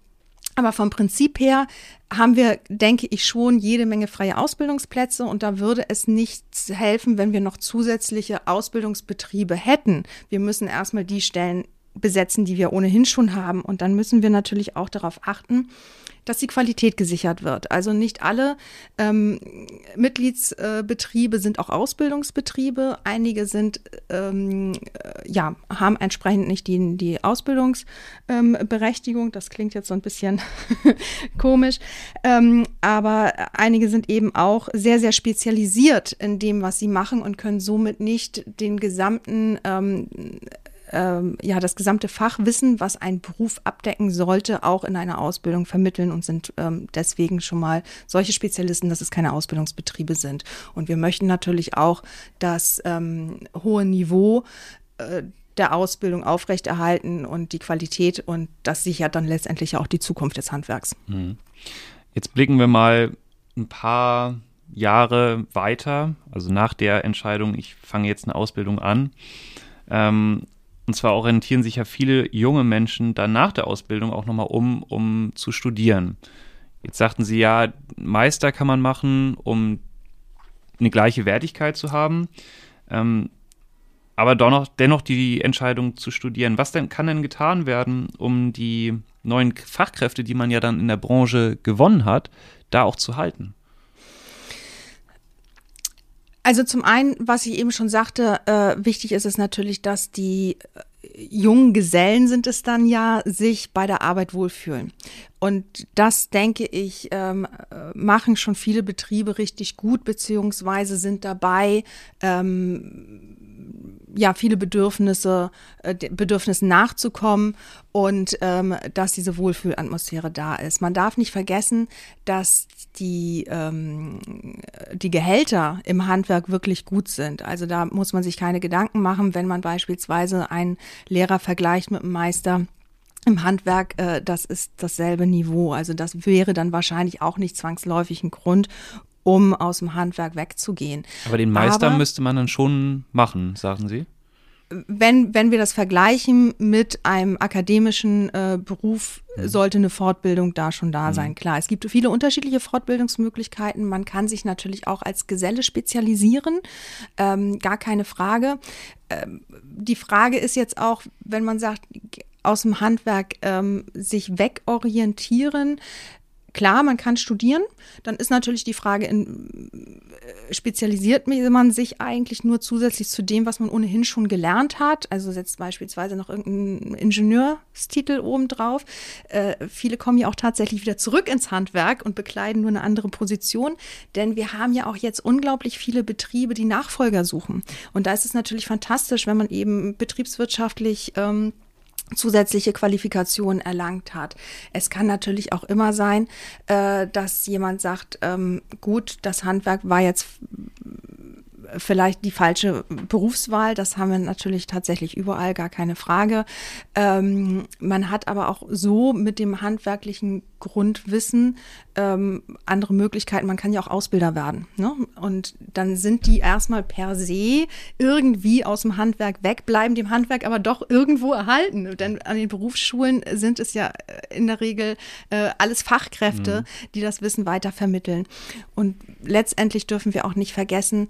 Aber vom Prinzip her haben wir, denke ich, schon jede Menge freie Ausbildungsplätze und da würde es nichts helfen, wenn wir noch zusätzliche Ausbildungsbetriebe hätten. Wir müssen erstmal die Stellen besetzen, die wir ohnehin schon haben und dann müssen wir natürlich auch darauf achten, dass die Qualität gesichert wird. Also nicht alle ähm, Mitgliedsbetriebe sind auch Ausbildungsbetriebe. Einige sind, ähm, äh, ja, haben entsprechend nicht die, die Ausbildungsberechtigung. Ähm, das klingt jetzt so ein bisschen komisch. Ähm, aber einige sind eben auch sehr, sehr spezialisiert in dem, was sie machen und können somit nicht den gesamten ähm, ja das gesamte Fachwissen, was ein Beruf abdecken sollte, auch in einer Ausbildung vermitteln und sind ähm, deswegen schon mal solche Spezialisten, dass es keine Ausbildungsbetriebe sind. Und wir möchten natürlich auch das ähm, hohe Niveau äh, der Ausbildung aufrechterhalten und die Qualität und das sichert dann letztendlich auch die Zukunft des Handwerks. Mhm. Jetzt blicken wir mal ein paar Jahre weiter, also nach der Entscheidung, ich fange jetzt eine Ausbildung an. Ähm, und zwar orientieren sich ja viele junge Menschen dann nach der Ausbildung auch nochmal um, um zu studieren. Jetzt sagten Sie ja, Meister kann man machen, um eine gleiche Wertigkeit zu haben. Ähm, aber dennoch, dennoch die Entscheidung zu studieren. Was denn kann denn getan werden, um die neuen Fachkräfte, die man ja dann in der Branche gewonnen hat, da auch zu halten? Also zum einen, was ich eben schon sagte, äh, wichtig ist es natürlich, dass die äh, jungen Gesellen sind es dann ja, sich bei der Arbeit wohlfühlen. Und das, denke ich, ähm, äh, machen schon viele Betriebe richtig gut, beziehungsweise sind dabei, ähm, ja, viele Bedürfnisse, äh, Bedürfnissen nachzukommen und ähm, dass diese Wohlfühlatmosphäre da ist. Man darf nicht vergessen, dass die, ähm, die Gehälter im Handwerk wirklich gut sind. Also da muss man sich keine Gedanken machen, wenn man beispielsweise einen Lehrer vergleicht mit einem Meister. Im Handwerk, äh, das ist dasselbe Niveau. Also das wäre dann wahrscheinlich auch nicht zwangsläufig ein Grund, um aus dem Handwerk wegzugehen. Aber den Meister Aber, müsste man dann schon machen, sagen Sie? Wenn, wenn wir das vergleichen mit einem akademischen äh, Beruf, mhm. sollte eine Fortbildung da schon da mhm. sein. Klar, es gibt viele unterschiedliche Fortbildungsmöglichkeiten. Man kann sich natürlich auch als Geselle spezialisieren, ähm, gar keine Frage. Ähm, die Frage ist jetzt auch, wenn man sagt, aus dem Handwerk ähm, sich wegorientieren, Klar, man kann studieren. Dann ist natürlich die Frage, in, äh, spezialisiert man sich eigentlich nur zusätzlich zu dem, was man ohnehin schon gelernt hat? Also setzt beispielsweise noch irgendeinen Ingenieurstitel obendrauf. Äh, viele kommen ja auch tatsächlich wieder zurück ins Handwerk und bekleiden nur eine andere Position. Denn wir haben ja auch jetzt unglaublich viele Betriebe, die Nachfolger suchen. Und da ist es natürlich fantastisch, wenn man eben betriebswirtschaftlich ähm, zusätzliche Qualifikationen erlangt hat. Es kann natürlich auch immer sein, äh, dass jemand sagt, ähm, gut, das Handwerk war jetzt vielleicht die falsche Berufswahl. Das haben wir natürlich tatsächlich überall, gar keine Frage. Ähm, man hat aber auch so mit dem handwerklichen Grundwissen ähm, andere Möglichkeiten. Man kann ja auch Ausbilder werden. Ne? Und dann sind die erstmal per se irgendwie aus dem Handwerk weg, bleiben dem Handwerk aber doch irgendwo erhalten. Denn an den Berufsschulen sind es ja äh, in der Regel äh, alles Fachkräfte, mhm. die das Wissen weiter vermitteln. Und letztendlich dürfen wir auch nicht vergessen,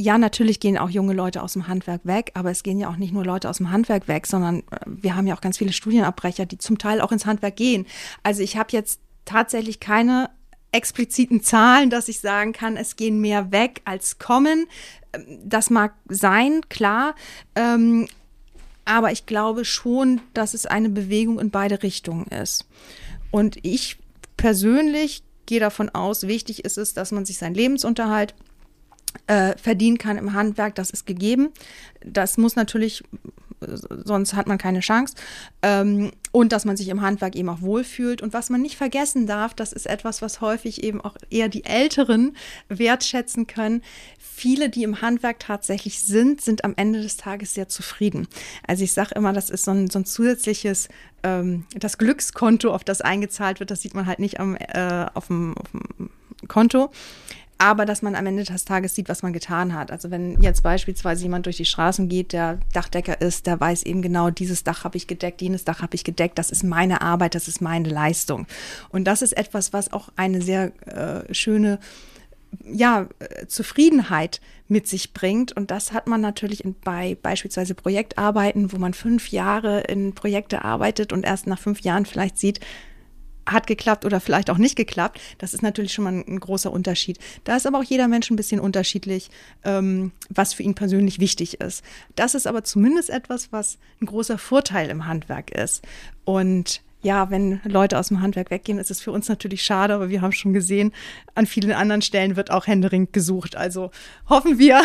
ja, natürlich gehen auch junge Leute aus dem Handwerk weg, aber es gehen ja auch nicht nur Leute aus dem Handwerk weg, sondern äh, wir haben ja auch ganz viele Studienabbrecher, die zum Teil auch ins Handwerk gehen. Also ich habe jetzt tatsächlich keine expliziten Zahlen, dass ich sagen kann, es gehen mehr weg als kommen. Ähm, das mag sein, klar. Ähm, aber ich glaube schon, dass es eine Bewegung in beide Richtungen ist. Und ich persönlich gehe davon aus, wichtig ist es, dass man sich seinen Lebensunterhalt äh, verdienen kann im Handwerk, das ist gegeben. Das muss natürlich, sonst hat man keine Chance. Ähm, und dass man sich im Handwerk eben auch wohlfühlt. Und was man nicht vergessen darf, das ist etwas, was häufig eben auch eher die Älteren wertschätzen können. Viele, die im Handwerk tatsächlich sind, sind am Ende des Tages sehr zufrieden. Also ich sage immer, das ist so ein, so ein zusätzliches, ähm, das Glückskonto, auf das eingezahlt wird, das sieht man halt nicht am, äh, auf, dem, auf dem Konto aber dass man am Ende des Tages sieht, was man getan hat. Also wenn jetzt beispielsweise jemand durch die Straßen geht, der Dachdecker ist, der weiß eben genau, dieses Dach habe ich gedeckt, jenes Dach habe ich gedeckt, das ist meine Arbeit, das ist meine Leistung. Und das ist etwas, was auch eine sehr äh, schöne ja, Zufriedenheit mit sich bringt. Und das hat man natürlich in, bei beispielsweise Projektarbeiten, wo man fünf Jahre in Projekte arbeitet und erst nach fünf Jahren vielleicht sieht, hat geklappt oder vielleicht auch nicht geklappt. Das ist natürlich schon mal ein, großer Unterschied. Da ist aber auch jeder Mensch ein bisschen unterschiedlich, ähm, was für ihn persönlich wichtig ist. Das ist aber zumindest etwas, was ein großer Vorteil im Handwerk ist. Und ja, wenn Leute aus dem Handwerk weggehen, ist es für uns natürlich schade, aber wir haben schon gesehen, an vielen anderen Stellen wird auch händeringend gesucht. Also hoffen wir,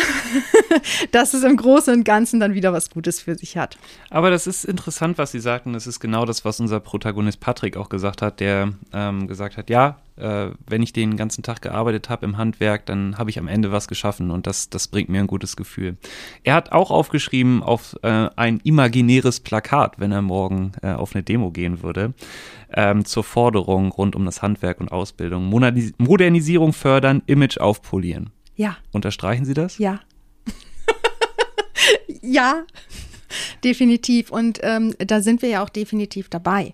dass es im Großen und Ganzen dann wieder was Gutes für sich hat. Aber das ist interessant, was Sie sagten. Das ist genau das, was unser Protagonist Patrick auch gesagt hat, der ähm, gesagt hat, ja, äh, wenn ich den ganzen Tag gearbeitet habe im Handwerk, dann habe ich am Ende was geschaffen und das, das bringt mir ein gutes Gefühl. Er hat auch aufgeschrieben auf äh, ein imaginäres Plakat, wenn er morgen äh, auf eine Demo gehen würde, ähm, zur Forderung rund um das Handwerk und Ausbildung. Modernis Modernisierung fördern, Image aufpolieren. Ja. Unterstreichen Sie das? Ja. ja. Definitiv. Und ähm, da sind wir ja auch definitiv dabei.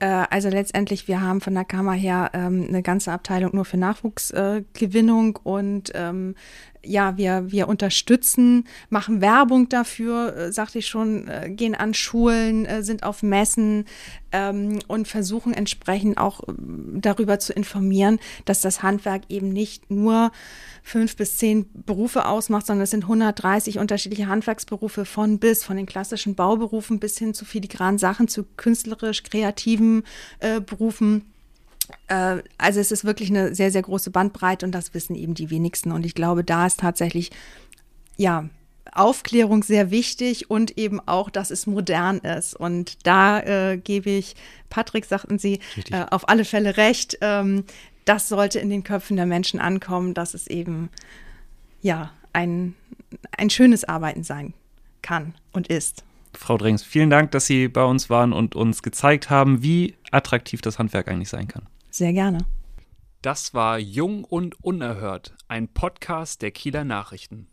Äh, also letztendlich, wir haben von der Kammer her ähm, eine ganze Abteilung nur für Nachwuchsgewinnung äh, und ähm, ja, wir, wir unterstützen, machen Werbung dafür, äh, sagte ich schon, äh, gehen an Schulen, äh, sind auf Messen ähm, und versuchen entsprechend auch äh, darüber zu informieren, dass das Handwerk eben nicht nur fünf bis zehn Berufe ausmacht, sondern es sind 130 unterschiedliche Handwerksberufe von bis, von den klassischen Bauberufen bis hin zu filigranen Sachen, zu künstlerisch kreativen äh, Berufen also es ist wirklich eine sehr, sehr große Bandbreite und das wissen eben die wenigsten. Und ich glaube, da ist tatsächlich, ja, Aufklärung sehr wichtig und eben auch, dass es modern ist. Und da äh, gebe ich, Patrick, sagten Sie, äh, auf alle Fälle recht. Ähm, das sollte in den Köpfen der Menschen ankommen, dass es eben, ja, ein, ein schönes Arbeiten sein kann und ist. Frau Drengs, vielen Dank, dass Sie bei uns waren und uns gezeigt haben, wie attraktiv das Handwerk eigentlich sein kann. Sehr gerne. Das war Jung und Unerhört, ein Podcast der Kieler Nachrichten.